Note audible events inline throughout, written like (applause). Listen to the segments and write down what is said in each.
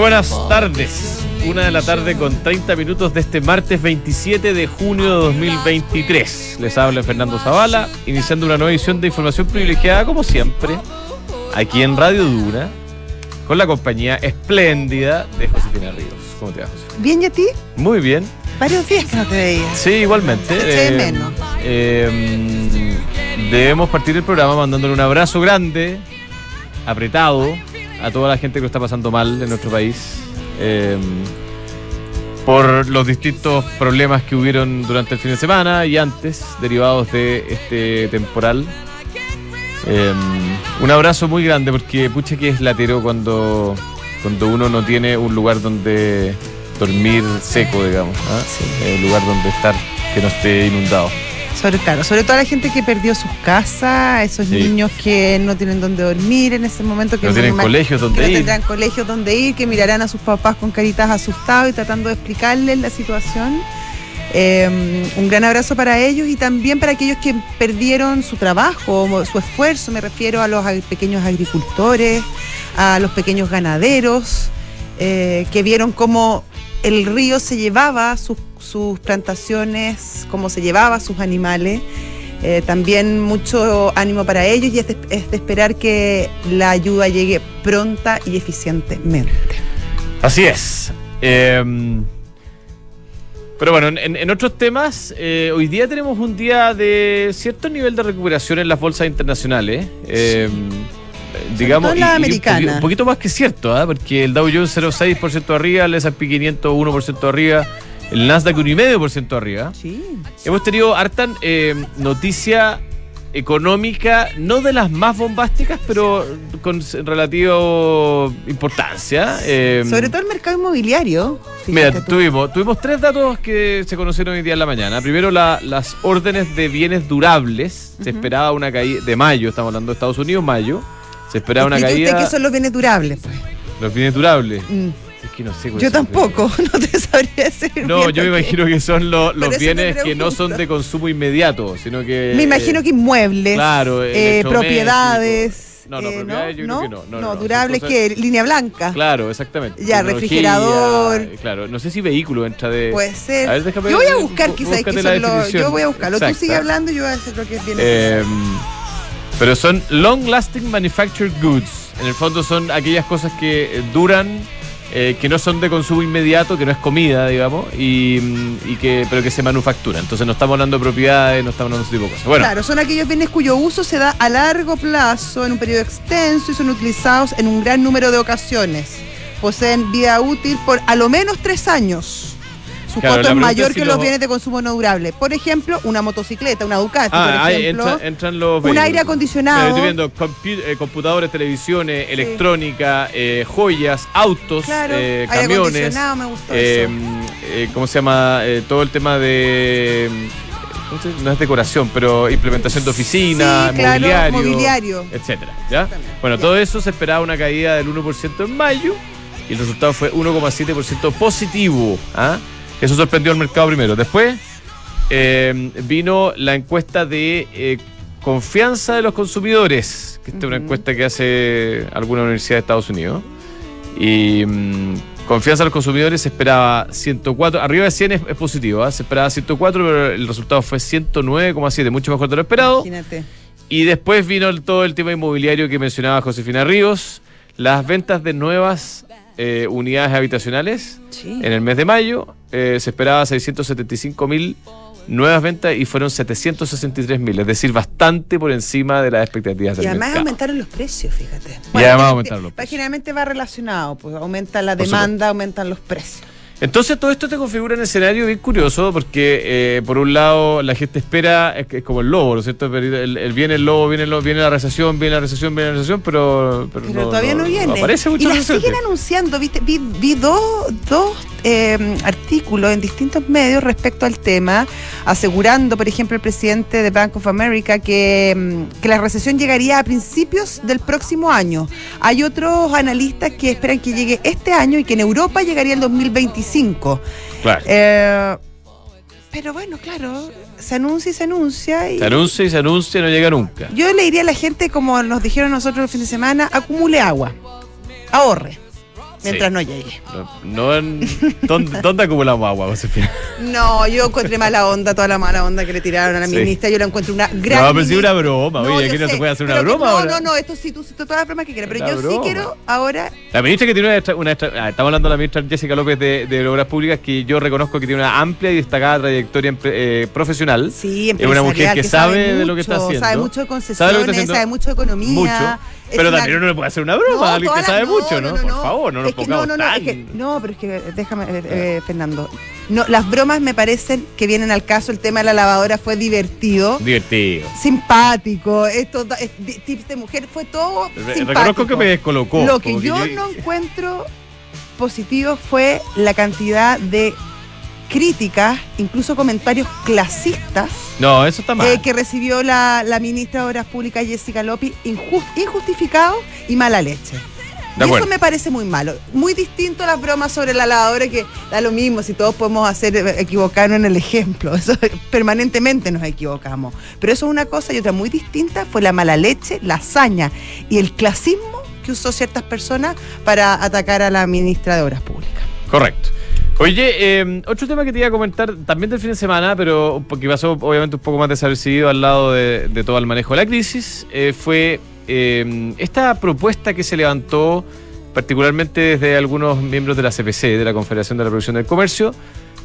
Buenas tardes. Una de la tarde con 30 minutos de este martes 27 de junio de 2023. Les habla Fernando Zavala, iniciando una nueva edición de información privilegiada, como siempre, aquí en Radio Dura, con la compañía espléndida de Josefina Ríos. ¿Cómo te va, José? ¿Bien y a ti? Muy bien. Varios días que no te veía. Sí, igualmente. (laughs) Te Eh, menos. eh, debemos partir el programa mandándole un abrazo grande, apretado, a toda la gente que lo está pasando mal en nuestro país. eh, por los distintos problemas que hubieron durante el fin de semana y antes, derivados de este temporal. Eh, un abrazo muy grande porque pucha que es latero cuando, cuando uno no tiene un lugar donde dormir seco, digamos. ¿ah? Eh, un lugar donde estar que no esté inundado. Sobre, claro, sobre todo la gente que perdió sus casas, esos Sí. niños que no tienen dónde dormir en ese momento, que no tienen colegios que donde no ir. tendrán colegios donde ir, que mirarán a sus papás con caritas asustados y tratando de explicarles la situación. Eh, un gran abrazo para ellos y también para aquellos que perdieron su trabajo, su esfuerzo. Me refiero a los ag- pequeños agricultores, a los pequeños ganaderos, eh, que vieron cómo el río se llevaba sus, sus plantaciones, cómo se llevaba sus animales. Eh, también mucho ánimo para ellos y es de, es de esperar que la ayuda llegue pronta y eficientemente. Así es. Eh, pero bueno, en, en otros temas, eh, hoy día tenemos un día de cierto nivel de recuperación en las bolsas internacionales. Eh, digamos, y- americana. poquito- un poquito más que cierto, ¿ah? porque el Dow Jones 0,6% arriba, el S&P 500 1% arriba, el Nasdaq 1,5% arriba. Sí. Hemos tenido harta eh, noticia económica, no de las más bombásticas, pero con relativa importancia. Eh, Sobre todo el mercado inmobiliario. Mira, tú. tuvimos, tuvimos tres datos que se conocieron hoy día en la mañana. Primero, la- las órdenes de bienes durables. Se esperaba una caída de mayo, estamos hablando de Estados Unidos, mayo. Se esperaba una Explique usted caída. qué son los bienes durables. pues. Los bienes durables. Mm. Es que no sé Yo tampoco, (laughs) no te sabría decir. No, yo me que- imagino que son lo- los bienes que no son de consumo inmediato, sino que. Me imagino que inmuebles, Claro, eh, propiedades. No, no, eh, propiedades yo creo que no. No, no, no, durables cosas- que línea blanca. Claro, exactamente. Ya, refrigerador. Claro, no sé si vehículo entra de. Puede ser. A ver, déjame yo voy a buscar quizás la son los. Yo voy a buscarlo. Tú sigue hablando y yo voy a hacer lo que es bien. Eh, pero son long lasting manufactured goods. En el fondo son aquellas cosas que eh, duran, eh, que no son de consumo inmediato, que no es comida, digamos, y, mm, y que, pero que se manufacturan. Entonces no estamos hablando de propiedades, no estamos hablando de ese tipo de cosas. Bueno, Claro, son aquellos bienes cuyo uso se da a largo plazo, en un periodo extenso y son utilizados en un gran número de ocasiones. Poseen vida útil por a lo menos tres años. Su Claro, costo es mayor si que los bienes de consumo no durable. Por ejemplo, una motocicleta, una Ducati, ah, por ejemplo. entra- entran los un aire acondicionado. Estoy viendo eh, computadores, televisiones, electrónica, eh, joyas, autos, Claro, eh, aire camiones. acondicionado, me gustó eh, eso. ¿Cómo se llama? Todo el tema de. ¿cómo se- No es decoración, pero implementación de oficina, Sí, claro, mobiliario, mobiliario. etcétera. ¿ya? Bueno, ya. todo eso se esperaba una caída del 1% en mayo y el resultado fue 1,7% positivo. ¿ah? Eso sorprendió al mercado primero. Después eh, vino la encuesta de eh, confianza de los consumidores, que esta es una encuesta que hace alguna universidad de Estados Unidos. Y mm, confianza de los consumidores se esperaba 104, arriba de 100 es, es positivo, ¿ah? se esperaba 104, pero el resultado fue 109,7, mucho mejor de lo esperado. Imagínate. Y después vino el- todo el tema inmobiliario que mencionaba Josefina Ríos, las ventas de nuevas eh, unidades habitacionales Sí. en el mes de mayo. eh, se esperaba 675 mil nuevas ventas y fueron 763 mil, es decir, bastante por encima de las expectativas del Y además mercado. aumentaron los precios, fíjate. además eh, aumentaron los precios. Generalmente va relacionado, pues aumenta la demanda, aumentan los precios. Entonces todo esto te configura un escenario bien curioso porque eh, por un lado la gente espera, es, como el lobo, ¿no es cierto? El, viene el lobo, viene, el lobo, viene la recesión, viene la recesión, viene la recesión, pero, pero, Pero todavía no, viene. aparece mucho y recesión. siguen anunciando, ¿viste? Vi, vi dos, dos eh, artículos en distintos medios respecto al tema, asegurando, por ejemplo, el presidente de Bank of America que, mm, que la recesión llegaría a principios del próximo año. Hay otros analistas que esperan que llegue este año y que en Europa llegaría el 2025. Claro. Eh, pero bueno, claro, se anuncia y se anuncia. Y Se anuncia y se anuncia y no llega nunca. yo le diría a la gente, como nos dijeron nosotros el fin de semana, acumule agua, ahorre. Mientras Sí. no llegue. No, no en- ¿dónde, dónde acumulamos agua, Josefina? (laughs) No, yo encontré mala onda, toda la mala onda que le tiraron a la Sí. ministra. Yo la encuentro una gran. No, pero sí una broma. Oye, yo aquí no se puede hacer una que- broma No, ahora. no, no, esto sí, tú, tú todas las bromas que quieras. Pero yo sí quiero ahora. La ministra que tiene una, extra- una extra- ah, estamos hablando de la ministra Jessica López de, de Obras Públicas, que yo reconozco que tiene una amplia y destacada trayectoria eh, profesional. Sí, Es una mujer que sabe de lo que está haciendo. Sabe mucho de concesiones, sabe mucho de economía. Mucho. Pero una- también uno le puede hacer una broma a alguien que sabe la- mucho, ¿no? Por favor, no nos Es que pongamos no, no, no, tan... es que- no, pero es que déjame, eh, eh, Fernando. No, las bromas me parecen que vienen al caso. El tema de la lavadora fue divertido, Divertido. simpático. Esto, es- tips de mujer fue todo Re- simpático. Reconozco que me descolocó. Lo que yo, no encuentro positivo fue la cantidad de críticas, incluso comentarios clasistas No, eso está mal. eh, que recibió la, la ministra de Obras Públicas Jessica López, injus- injustificado y mala leche. De y acuerdo. eso me parece muy malo. Muy distinto a las bromas sobre la lavadora que da lo mismo, si todos podemos hacer eh, equivocarnos en el ejemplo. (laughs) Eso permanentemente nos equivocamos. Pero eso es una cosa y otra muy distinta fue la mala leche, la hazaña y el clasismo que usó ciertas personas para atacar a la ministra de Obras Públicas. Correcto. Oye, eh, otro tema que te iba a comentar también del fin de semana, pero porque pasó obviamente un poco más desapercibido al lado de, todo el manejo de la crisis, eh, fue eh, esta propuesta que se levantó particularmente desde algunos miembros de la CPC, de la Confederación de la Producción del Comercio,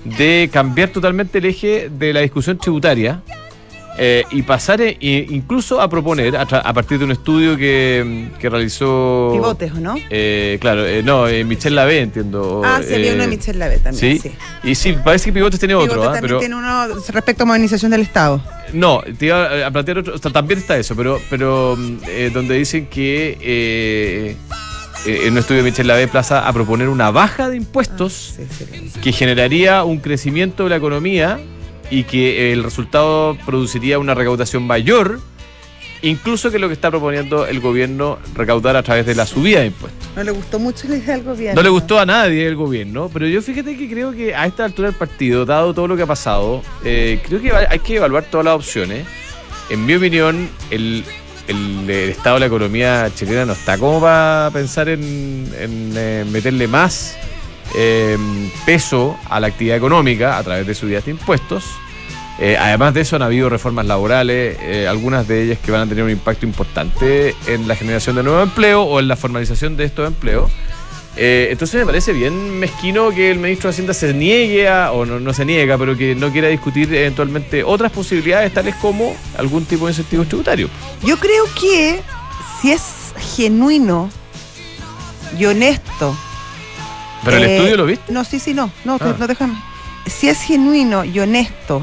de cambiar totalmente el eje de la discusión tributaria eh, y pasar e incluso a proponer, a, partir de un estudio que, que realizó... Pivotes, ¿o no? Eh, claro, eh, no, eh, Michelle Lavé, entiendo. ah, sí, había eh, uno de Michelle Lavé también. Sí. Sí. Y sí, parece que Pivotes tiene otro, ¿ah? también pero tiene uno respecto a modernización del Estado. no, te iba a plantear otro, o sea, también está eso, pero pero mm, eh, donde dicen que en un estudio de Michelle Lavé plaza a proponer una baja de impuestos Ah, sí. que generaría un crecimiento de la economía y que el resultado produciría una recaudación mayor, incluso que lo que está proponiendo el gobierno recaudar a través de la subida de impuestos. No le gustó mucho la idea del gobierno. No le gustó a nadie el gobierno, pero yo fíjate que creo que a esta altura del partido, dado todo lo que ha pasado, eh, creo que hay que evaluar todas las opciones. En mi opinión, el, el, el estado de la economía chilena no está como para pensar en, en, eh, meterle más eh, peso a la actividad económica a través de subidas de impuestos. Eh, además de eso han habido reformas laborales, eh, algunas de ellas que van a tener un impacto importante en la generación de nuevo empleo o en la formalización de estos empleos. Eh, entonces me parece bien mezquino que el ministro de Hacienda se niegue a, o no, no se niega, pero que no quiera discutir eventualmente otras posibilidades tales como algún tipo de incentivos tributarios. Yo creo que si es genuino y honesto. Pero el eh, estudio lo viste. No, sí, sí, no. No, Ah. no déjame. Si es genuino y honesto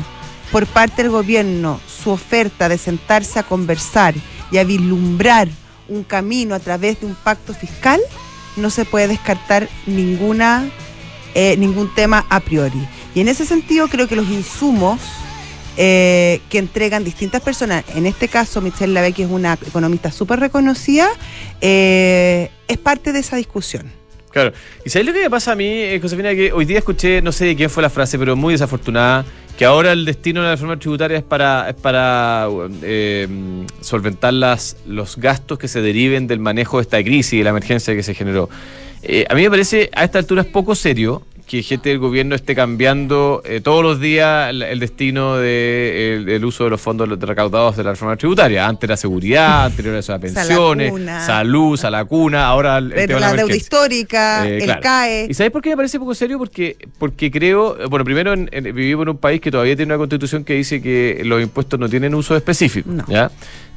por parte del gobierno su oferta de sentarse a conversar y a vislumbrar un camino a través de un pacto fiscal, no se puede descartar ninguna, eh, ningún tema a priori. Y en ese sentido creo que los insumos eh, que entregan distintas personas, en este caso Michelle Lavé, que es una economista súper reconocida, eh, es parte de esa discusión. Claro. ¿Y sabes lo que me pasa a mí, eh, Josefina? Que hoy día escuché, no sé de quién fue la frase, pero muy desafortunada, que ahora el destino de la reforma tributaria es para, es para eh, solventar los gastos que se deriven del manejo de esta crisis y de la emergencia que se generó. Eh, a mí me parece a esta altura es poco serio que gente del gobierno esté cambiando eh, todos los días el, el destino del de, el uso de los fondos recaudados de la reforma tributaria. Antes la seguridad, anterior a eso pensiones, salud, salacuna, ahora el, el tema de la la deuda histórica, Eh, el claro. CAE. ¿Y sabes por qué me parece poco serio? Porque, porque creo, eh, bueno, primero en- en- vivimos en un país que todavía tiene una constitución que dice que los impuestos no tienen uso específico. No. ¿ya?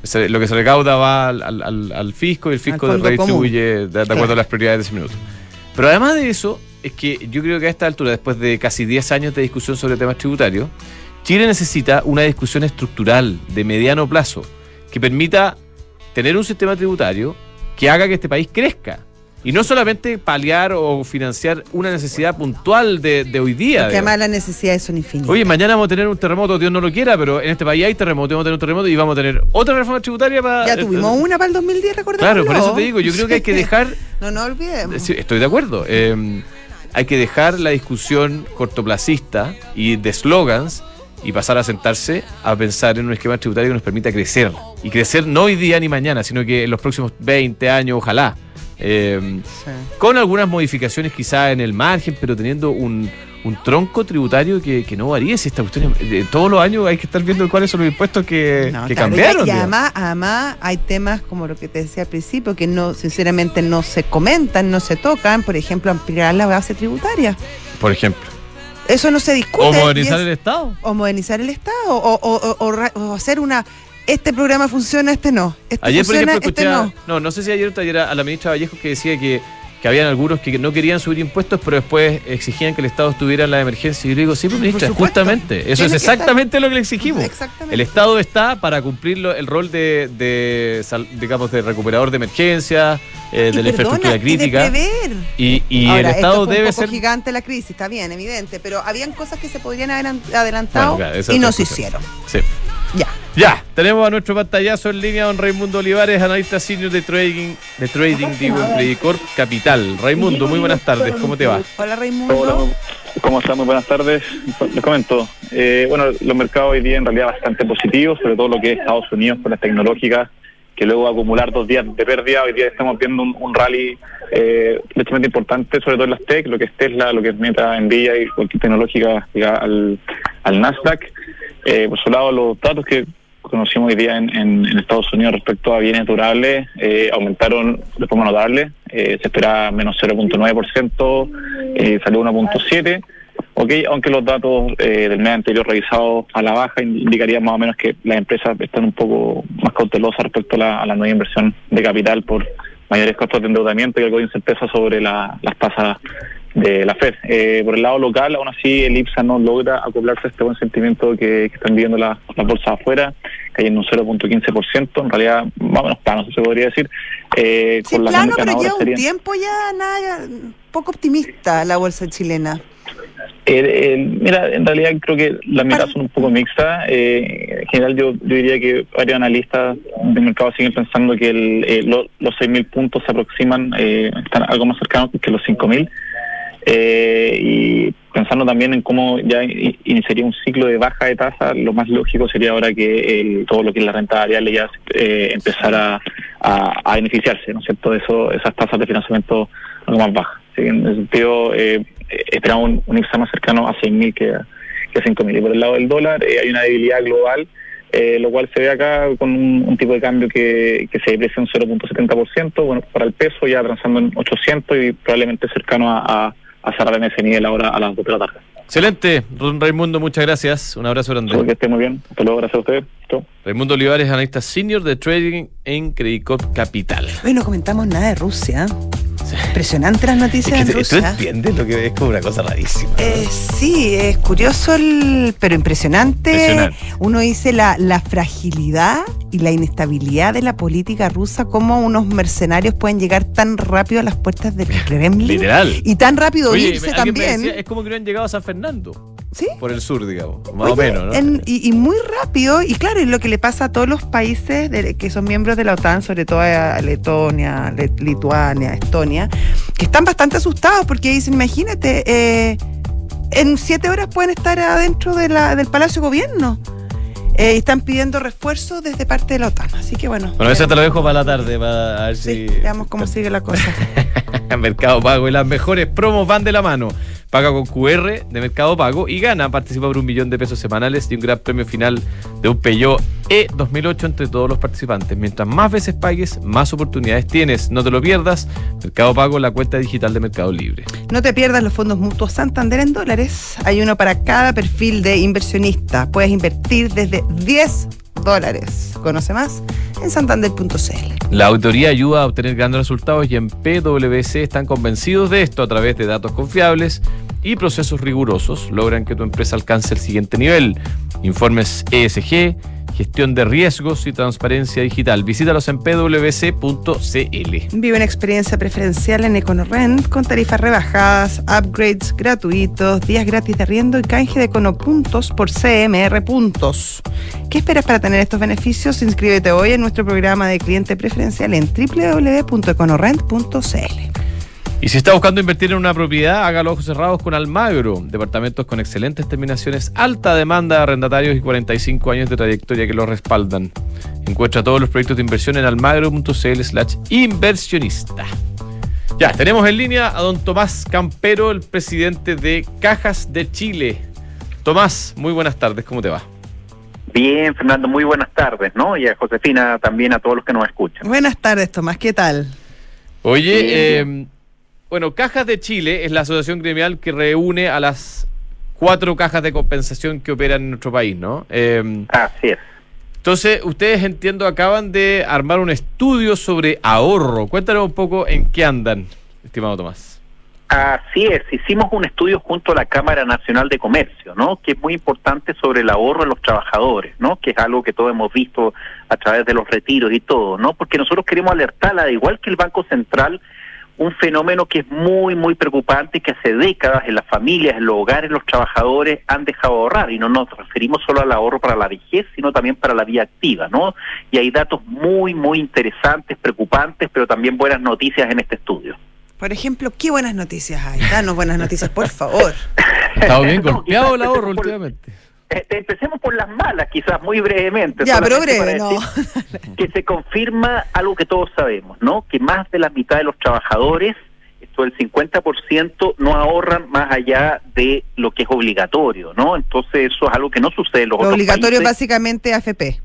Se- lo que se recauda va al, al- al- al fisco y el fisco redistribuye de, de acuerdo Claro. a las prioridades de ese minuto. Pero además de eso, es que yo creo que a esta altura, después de casi 10 años de discusión sobre temas tributarios, Chile necesita una discusión estructural de mediano plazo que permita tener un sistema tributario que haga que este país crezca. Y no solamente paliar o financiar una necesidad puntual de, de hoy día. Porque además las necesidades son infinitas. Oye, mañana vamos a tener un terremoto, Dios no lo quiera, pero en este país hay terremoto, vamos a tener un terremoto y vamos a tener otra reforma tributaria para... ya tuvimos una para el 2010, recordemos. Claro, por eso te digo, yo creo que hay que (laughs) dejar no nos olvidemos. Estoy de acuerdo. Eh, hay que dejar la discusión cortoplacista y de slogans y pasar a sentarse a pensar en un esquema tributario que nos permita crecer. Y crecer no hoy día ni mañana, sino que en los próximos 20 años, ojalá. eh, con algunas modificaciones quizá en el margen, pero teniendo un, un tronco tributario que, que no varíe. Si esta cuestión, eh, todos los años hay que estar viendo cuáles son los impuestos que, No, que claro, cambiaron. Y, además, además hay temas como lo que te decía al principio, que no, sinceramente no se comentan, no se tocan, por ejemplo, ampliar la base tributaria. Por ejemplo. Eso no se discute. O modernizar es- el Estado. o modernizar el Estado, o, o- o- o ra- o hacer una, este programa funciona, este no. Este Ayer, por ejemplo, escuché, este a- no. no. no, sé si ayer o ayer a la ministra Vallejo que decía que, que habían algunos que no querían subir impuestos, pero después exigían que el Estado estuviera en la emergencia. Y yo digo, sí, pues, ministra, justamente. Eso es que estar. exactamente lo que le exigimos. Exactamente. El Estado está para cumplir el rol de, de, digamos, de recuperador de emergencia, eh, de la infraestructura crítica. Y, y Ahora, el esto Estado fue un debe poco ser. gigante la crisis, está bien, evidente, pero habían cosas que se podrían haber an- adelantado Bueno, claro, y no se hicieron. Sí. Ya. Tenemos a nuestro pantallazo en línea don Raimundo Olivares, analista senior de trading, de trading digo, en Credicorp Capital. Raimundo, muy buenas tardes, ¿cómo te va? Hola Raimundo. Hola, ¿cómo están? Muy buenas tardes. Les comento. Eh, bueno, los mercados hoy día en realidad bastante positivos, sobre todo lo que es Estados Unidos con las tecnológicas, que luego acumular dos días de pérdida, hoy día estamos viendo un, un rally eh, importante, sobre todo en las tech, lo que es Tesla, lo que es Meta, Nvidia y cualquier tecnológica al, al Nasdaq. Eh, por su lado, los datos que conocimos hoy día en, en- Estados Unidos respecto a bienes durables eh, aumentaron de forma notable. Eh, se espera menos 0.9%, eh, salió 1.7%. Ok, aunque los datos eh, del mes anterior revisados a la baja ind- indicarían más o menos que las empresas están un poco más cautelosas respecto a la, nueva inversión de capital por mayores costos de endeudamiento y algo de incerteza sobre la- las tasas de la Fed. Eh, por el lado local, aún así, el IPSA no logra acoplarse a este buen sentimiento que, que están viviendo la- las bolsas afuera, cayendo un 0.15%, en realidad más o menos plano, se podría decir. Eh, Sí, las plano, pero lleva un tiempo ya nada, poco optimista la bolsa chilena. Eh, eh, mira, en realidad creo que las miradas son un poco mixtas. Eh, en general yo, yo diría que varios analistas del mercado siguen pensando que el, eh, lo- los 6.000 puntos se aproximan, eh, están algo más cercanos que los 5.000. Eh, y pensando también en cómo ya iniciaría un ciclo de baja de tasa, lo más lógico sería ahora que el- todo lo que es la renta variable ya eh, empezara a, beneficiarse, ¿no es cierto?, de eso, esas tasas de financiamiento algo más bajas. Así en ese sentido, eh, esperamos un, un más cercano a 6.000 que, a- que a 5.000. Y por el lado del dólar eh, hay una debilidad global, eh, lo cual se ve acá con un, tipo de cambio que, se deprecia un 0.70%, bueno, para el peso ya transando en 800 y probablemente cercano a, a cerrar en ese nivel ahora a las 2 de la tarde. Excelente, Raimundo, muchas gracias. Un abrazo Espero grande. que esté muy bien. Hasta luego, gracias a ustedes. Raimundo Olivares, analista senior de trading en Credicorp Capital. Hoy no comentamos nada de Rusia. Impresionante las noticias Es que en te- ¿Tú Rusia. entiendes lo que es como una cosa rarísima? ¿no? Eh, sí, es curioso, el- pero impresionante. Impresionante. Uno dice la, la fragilidad y la inestabilidad de la política rusa, cómo unos mercenarios pueden llegar tan rápido a las puertas del (laughs) Kremlin. Literal. Y tan rápido Oye, irse también. decía, es como que no han llegado a San Fernando, ¿Sí? por el sur, digamos, más o menos, ¿no? en- y, y muy rápido, y claro, y lo que le pasa a todos los países de- que son miembros de la OTAN, sobre todo a Letonia, Le- Lituania, Estonia, que están bastante asustados porque dicen, imagínate, eh, en siete horas pueden estar adentro de la, del Palacio de Gobierno. Eh, están pidiendo refuerzos desde parte de la OTAN. Así que bueno. Bueno, eso te lo dejo para la tarde, para ver Sí, si... veamos cómo sigue la cosa. (laughs) Mercado Pago y las mejores promos van de la mano. Paga con QR de Mercado Pago y gana. Participa por un millón de pesos semanales y un gran premio final de un Peugeot E 2008 entre todos los participantes. Mientras más veces pagues, más oportunidades tienes. No te lo pierdas. Mercado Pago, la cuenta digital de Mercado Libre. No te pierdas los fondos mutuos Santander en dólares. Hay uno para cada perfil de inversionista. Puedes invertir desde 10 dólares. Conoce más en santander.cl. La auditoría ayuda a obtener grandes resultados y en PwC están convencidos de esto a través de datos confiables y procesos rigurosos. Logran que tu empresa alcance el siguiente nivel. Informes ESG, gestión de riesgos y transparencia digital. Visítalos en pwc.cl. Vive una experiencia preferencial en EconoRent con tarifas rebajadas, upgrades gratuitos, días gratis de arriendo y canje de Econopuntos por CMR puntos. ¿Qué esperas para tener estos beneficios? Inscríbete hoy en nuestro programa de cliente preferencial en www.econorent.cl. Y si está buscando invertir en una propiedad, hágalo ojos cerrados con Almagro. Departamentos con excelentes terminaciones, alta demanda de arrendatarios y 45 años de trayectoria que lo respaldan. Encuentra todos los proyectos de inversión en almagro.cl slash inversionista. Ya, tenemos en línea a don Tomás Campero, el presidente de Cajas de Chile. Tomás, muy buenas tardes, ¿cómo te va? Bien, Fernando, muy buenas tardes, ¿no? Y a Josefina también, a todos los que nos escuchan. Buenas tardes, Tomás, ¿qué tal? Oye, eh, bueno, Cajas de Chile es la asociación gremial que reúne a las cuatro cajas de compensación que operan en nuestro país, ¿no? Eh, Así es. Entonces, ustedes entiendo acaban de armar un estudio sobre ahorro. Cuéntanos un poco en qué andan, estimado Tomás. Así es, hicimos un estudio junto a la Cámara Nacional de Comercio, ¿no? Que es muy importante sobre el ahorro de los trabajadores, ¿no? Que es algo que todos hemos visto a través de los retiros y todo, ¿no? Porque nosotros queremos alertarla, igual que el Banco Central, un fenómeno que es muy, muy preocupante y que hace décadas en las familias, en los hogares, los trabajadores han dejado de ahorrar. Y no nos referimos solo al ahorro para la vejez, sino también para la vida activa, ¿no? Y hay datos muy, muy interesantes, preocupantes, pero también buenas noticias en este estudio. Por ejemplo, ¿qué buenas noticias hay? Danos buenas noticias, por favor. (laughs) Está bien (laughs) golpeado el ahorro últimamente. Este, empecemos por las malas, quizás muy brevemente. Ya, pero breve, no. (laughs) Que se confirma algo que todos sabemos, ¿no? Que más de la mitad de los trabajadores, esto el 50%, no ahorran más allá de lo que es obligatorio, ¿no? Entonces eso es algo que no sucede en los lo otros obligatorio básicamente AFP.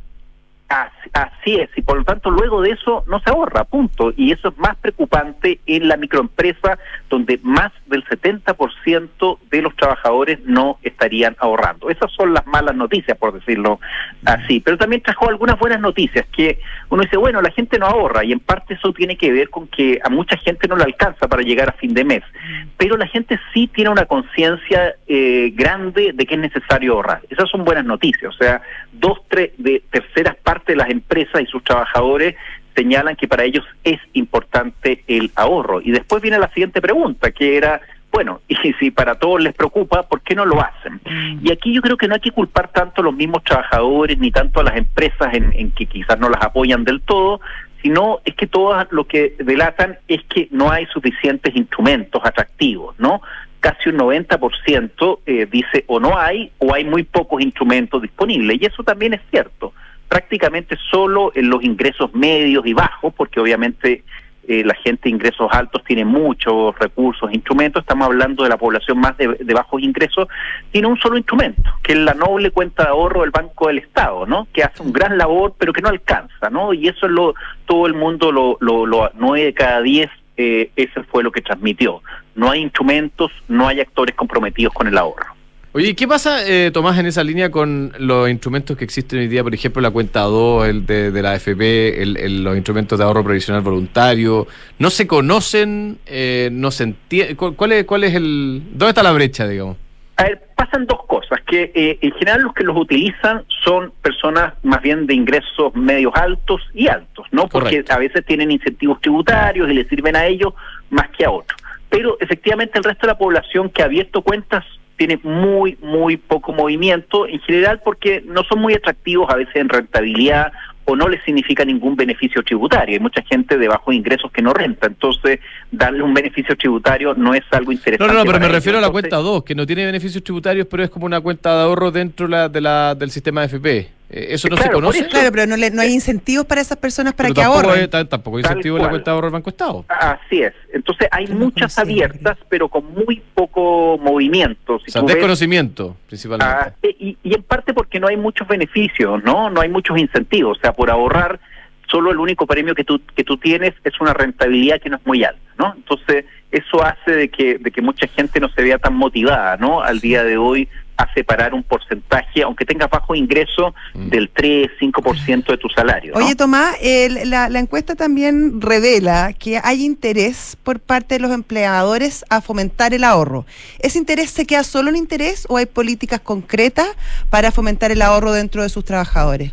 Así, es, y por lo tanto luego de eso no se ahorra, punto. Y eso es más preocupante en la microempresa, donde más del 70% de los trabajadores no estarían ahorrando. Esas son las malas noticias, por decirlo así. Pero también trajo algunas buenas noticias, que uno dice, bueno, la gente no ahorra, y en parte eso tiene que ver con que a mucha gente no le alcanza para llegar a fin de mes. Pero la gente sí tiene una conciencia eh, grande de que es necesario ahorrar. Esas son buenas noticias, o sea, dos, tres de terceras partes de las empresas y sus trabajadores señalan que para ellos es importante el ahorro. Y después viene la siguiente pregunta, que era, bueno, (laughs) y si para todos les preocupa, ¿por qué no lo hacen? Mm. Y aquí yo creo que no hay que culpar tanto a los mismos trabajadores ni tanto a las empresas en, en que quizás no las apoyan del todo, sino es que todas lo que delatan es que no hay suficientes instrumentos atractivos, ¿no? Casi un 90% eh, dice o no hay o hay muy pocos instrumentos disponibles, y eso también es cierto prácticamente solo en los ingresos medios y bajos, porque obviamente eh, la gente de ingresos altos tiene muchos recursos, instrumentos, estamos hablando de la población más de, bajos ingresos, tiene un solo instrumento, que es la noble cuenta de ahorro del Banco del Estado, ¿no? Que hace un gran labor, pero que no alcanza, ¿no? Y eso es lo, todo el mundo, lo, lo, lo 9 de cada 10, eh, eso fue lo que transmitió. No hay instrumentos, no hay actores comprometidos con el ahorro. Oye, ¿qué pasa, eh, Tomás, en esa línea con los instrumentos que existen hoy día? Por ejemplo, la cuenta 2 el de, la AFP, el, los instrumentos de ahorro previsional voluntario. ¿No se conocen? Eh, ¿No se entiende? ¿Cuál es, ¿Cuál es el...? ¿Dónde está la brecha, digamos? A ver, pasan dos cosas, que eh, en general los que los utilizan son personas más bien de ingresos medios altos y altos, ¿no? Porque a veces tienen incentivos tributarios y les sirven a ellos más que a otros. Pero efectivamente el resto de la población que ha abierto cuentas tiene muy, muy poco movimiento, en general porque no son muy atractivos a veces en rentabilidad o no les significa ningún beneficio tributario. Hay mucha gente de bajos ingresos que no renta, entonces darle un beneficio tributario no es algo interesante. No, no, pero me refiero a la cuenta 2, que no tiene beneficios tributarios, pero es como una cuenta de ahorro dentro de la, del sistema de FP. Eh, ¿Eso no se conoce? Claro, pero no, no hay incentivos para esas personas para que ahorren. tampoco hay incentivos en la cuenta de ahorro del Banco Estado. Así es. Entonces hay muchas abiertas, pero con muy poco movimiento. o sea, desconocimiento, principalmente. Ah, y, y en parte porque no hay muchos beneficios, ¿no? No hay muchos incentivos. O sea, por ahorrar, solo el único premio que tú, que tú tienes es una rentabilidad que no es muy alta, ¿no? Entonces, eso hace de que, de que mucha gente no se vea tan motivada, ¿no? Al día de hoy a separar un porcentaje, aunque tengas bajo ingreso, mm. del 3, 5% de tu salario. Oye, Tomás, la, la, encuesta también revela que hay interés por parte de los empleadores a fomentar el ahorro. ¿Ese interés se queda solo en interés o hay políticas concretas para fomentar el ahorro dentro de sus trabajadores?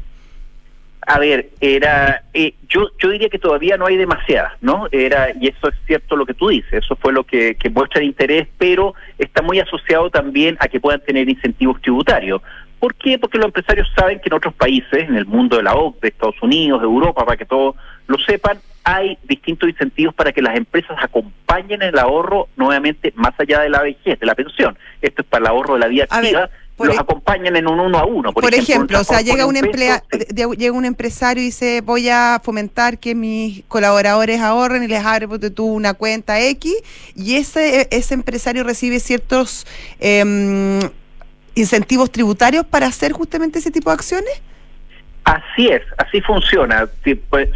A ver, era, eh, yo, yo diría que todavía no hay demasiadas, ¿no? Era, y eso es cierto lo que tú dices, eso fue lo que, que muestra el interés, pero está muy asociado también a que puedan tener incentivos tributarios. ¿Por qué? Porque los empresarios saben que en otros países, en el mundo de la OCDE, Estados Unidos, Europa, para que todos lo sepan, hay distintos incentivos para que las empresas acompañen el ahorro nuevamente más allá de la vejez, de la pensión. Esto es para el ahorro de la vida activa los acompañan en un uno a uno. Por, ejemplo, o sea, llega un, emplea, llega un empresario y dice, voy a fomentar que mis colaboradores ahorren y les abre tú una cuenta X, y ese, ese empresario recibe ciertos em, incentivos tributarios para hacer justamente ese tipo de acciones. Así es, así funciona.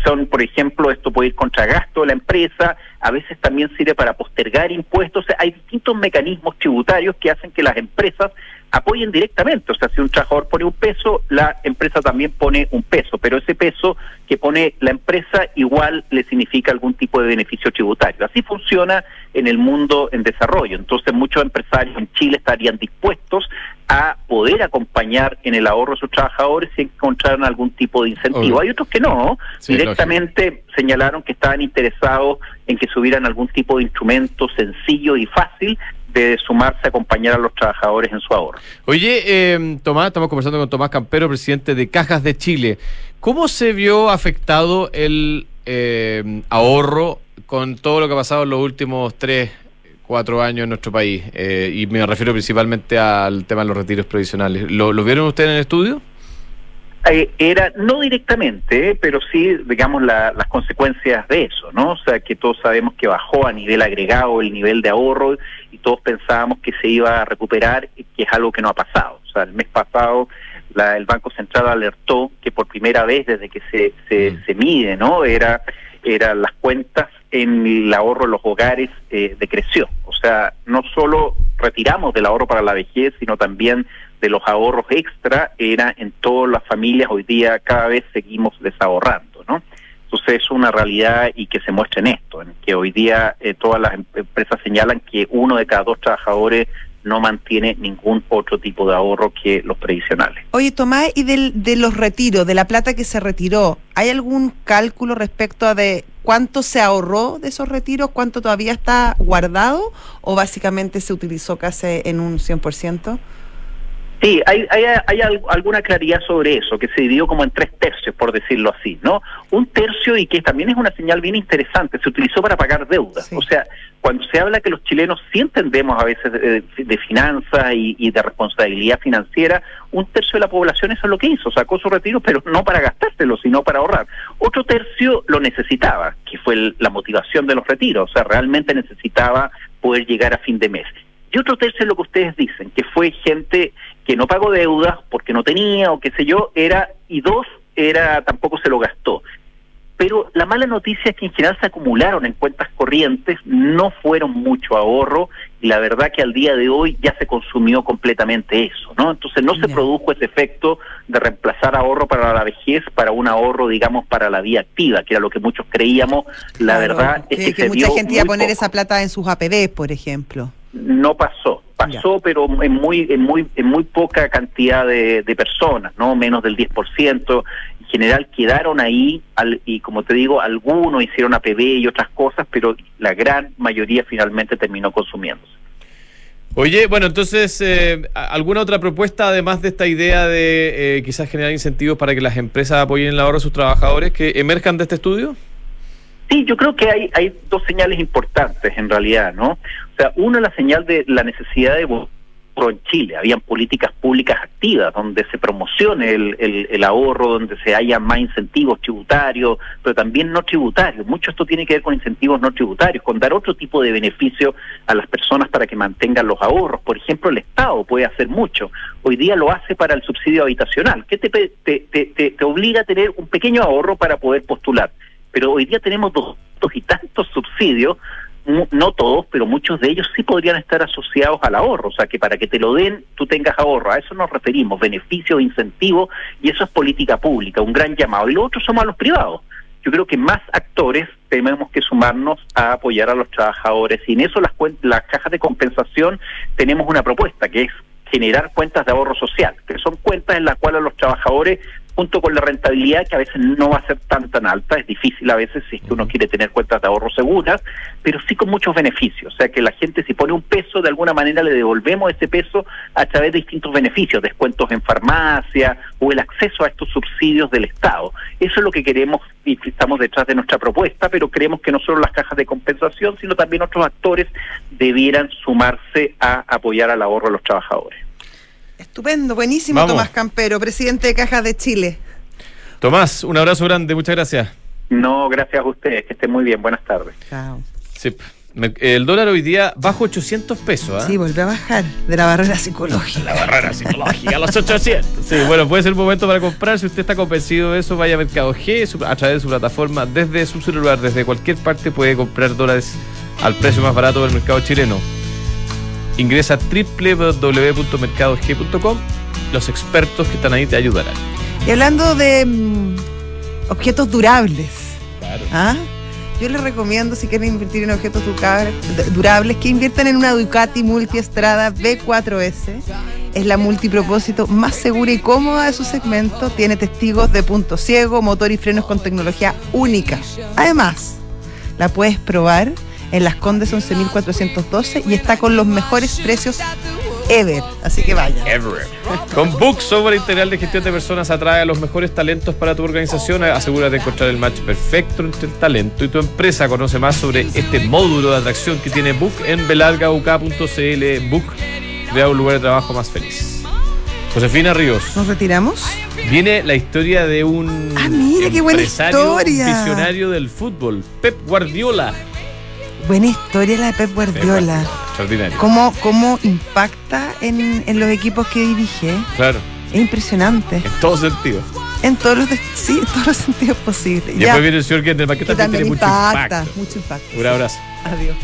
Son, por ejemplo, esto puede ir contra gasto de la empresa, a veces también sirve para postergar impuestos. hay distintos mecanismos tributarios que hacen que las empresas apoyen directamente. O sea, si un trabajador pone un peso, la empresa también pone un peso, pero ese peso que pone la empresa igual le significa algún tipo de beneficio tributario. Así funciona en el mundo en desarrollo. Entonces, muchos empresarios en Chile estarían dispuestos a poder acompañar en el ahorro de sus trabajadores si encontraran algún tipo de incentivo. Hay otros que no, directamente señalaron que estaban interesados en que subieran algún tipo de instrumento sencillo y fácil de sumarse a acompañar a los trabajadores en su ahorro. Oye, eh, Tomás, estamos conversando con Tomás Campero, presidente de Cajas de Chile. ¿Cómo se vio afectado el eh, ahorro con todo lo que ha pasado en los últimos tres, cuatro años en nuestro país? Eh, y me refiero principalmente al tema de los retiros provisionales. ¿Lo, vieron ustedes en el estudio? Eh, era no directamente, pero sí, digamos, las consecuencias de eso, ¿no? O sea, que todos sabemos que bajó a nivel agregado el nivel de ahorro y todos pensábamos que se iba a recuperar, que es algo que no ha pasado. O sea, el mes pasado la, el Banco Central alertó que por primera vez desde que se, se, mm. se mide, ¿no? Era, era las cuentas en el ahorro en los hogares eh, decreció. O sea, no solo retiramos del ahorro para la vejez, sino también de los ahorros extra era en todas las familias hoy día cada vez seguimos desahorrando, ¿no? Entonces es una realidad y que se muestra en esto, en que hoy día eh, todas las empresas señalan que uno de cada dos trabajadores no mantiene ningún otro tipo de ahorro que los previsionales. Oye, Tomás, y de los retiros, de la plata que se retiró, ¿hay algún cálculo respecto a de cuánto se ahorró de esos retiros, cuánto todavía está guardado o básicamente se utilizó casi en un 100%? Sí, hay, hay, hay, alguna claridad sobre eso, que se dividió como en tres tercios, por decirlo así, ¿no? Un tercio, y que también es una señal bien interesante, se utilizó para pagar deudas. O sea, cuando se habla que los chilenos sí entendemos a veces de, finanzas y, de responsabilidad financiera, un tercio de la población eso es lo que hizo, sacó su retiro, pero no para gastárselo, sino para ahorrar. Otro tercio lo necesitaba, que fue la motivación de los retiros, o sea, realmente necesitaba poder llegar a fin de mes. Y otro tercio es lo que ustedes dicen, que fue gente que no pagó deudas porque no tenía o qué sé yo, era, y dos, era tampoco se lo gastó. Pero la mala noticia es que en general se acumularon en cuentas corrientes, no fueron mucho ahorro y la verdad que al día de hoy ya se consumió completamente eso, ¿no? Entonces no se produjo ese efecto de reemplazar ahorro para la vejez para un ahorro, digamos, para la vida activa, que era lo que muchos creíamos. La verdad es que, mucha gente iba a poner esa plata en sus APB, por ejemplo. No pasó pasó, pero en muy, en muy, en muy poca cantidad de, personas, no menos del 10%. En general quedaron ahí y como te digo, algunos hicieron APB y otras cosas, pero la gran mayoría finalmente terminó consumiéndose. Oye, bueno, entonces, eh, ¿alguna otra propuesta además de esta idea de eh, quizás generar incentivos para que las empresas apoyen el ahorro de sus trabajadores que emerjan de este estudio? Sí, yo creo que hay, hay dos señales importantes en realidad, ¿no? O sea, una la señal de la necesidad de en Chile. Habían políticas públicas activas donde se promocione el, el, ahorro, donde se haya más incentivos tributarios, pero también no tributarios. Mucho esto tiene que ver con incentivos no tributarios, con dar otro tipo de beneficio a las personas para que mantengan los ahorros. Por ejemplo, el Estado puede hacer mucho. Hoy día lo hace para el subsidio habitacional, que te, te, te, te obliga a tener un pequeño ahorro para poder postular pero hoy día tenemos dos, y tantos subsidios, no todos, pero muchos de ellos sí podrían estar asociados al ahorro, o sea, que para que te lo den tú tengas ahorro, a eso nos referimos, beneficio, incentivo, y eso es política pública, un gran llamado. Y lo otro somos a los privados. Yo creo que más actores tenemos que sumarnos a apoyar a los trabajadores y en eso las, las cajas de compensación tenemos una propuesta que es generar cuentas de ahorro social, que son cuentas en las cuales los trabajadores junto con la rentabilidad que a veces no va a ser tan tan alta, es difícil a veces si es que uno quiere tener cuentas de ahorro seguras, pero sí con muchos beneficios, o sea que la gente si pone un peso de alguna manera le devolvemos ese peso a través de distintos beneficios, descuentos en farmacia o el acceso a estos subsidios del Estado. Eso es lo que queremos y estamos detrás de nuestra propuesta, pero creemos que no solo las cajas de compensación, sino también otros actores debieran sumarse a apoyar al ahorro de los trabajadores. Estupendo, buenísimo, Vamos. Tomás Campero, presidente de Cajas de Chile. Tomás, un abrazo grande, muchas gracias. No, gracias a ustedes, que estén muy bien. Buenas tardes. Chao. Sí, el dólar hoy día bajo 800 pesos, ¿ah? Sí, volvió a bajar de la barrera psicológica. La barrera psicológica, los 800. Sí, bueno, puede ser el momento para comprar. Si usted está convencido de eso, vaya a Mercado G a través de su plataforma, desde su celular, desde cualquier parte, puede comprar dólares al precio más barato del mercado chileno. Ingresa a www.mercadog.com. Los expertos que están ahí te ayudarán. Y hablando de mm, objetos durables, Claro. ¿ah? yo les recomiendo, si quieren invertir en objetos durables, que inviertan en una Ducati Multiestrada B4S. Es la multipropósito más segura y cómoda de su segmento. Tiene testigos de punto ciego, motor y frenos con tecnología única. Además, la puedes probar en Las Condes 11.412 y está con los mejores precios ever. Así que vaya. Ever. Con Book, software integral de gestión de personas, atrae a los mejores talentos para tu organización. Asegúrate de encontrar el match perfecto entre el talento y tu empresa. Conoce más sobre este módulo de atracción que tiene Book en belargauk.cl. Book crea un lugar de trabajo más feliz. Josefina Ríos, ¿Nos retiramos? viene la historia de un Ah, mira, qué buena historia. visionario del fútbol, Pep Guardiola. Buena historia la de Pep Guardiola. Extraordinario. ¿Cómo, cómo impacta en, en los equipos que dirige? Claro, Es impresionante. en todo sentido. En todos los, de- sí, en todos los sentidos posibles. Y Ya, después viene el señor que que también, tiene mucho impacta, impacto. mucho impacto. Un abrazo. Adiós.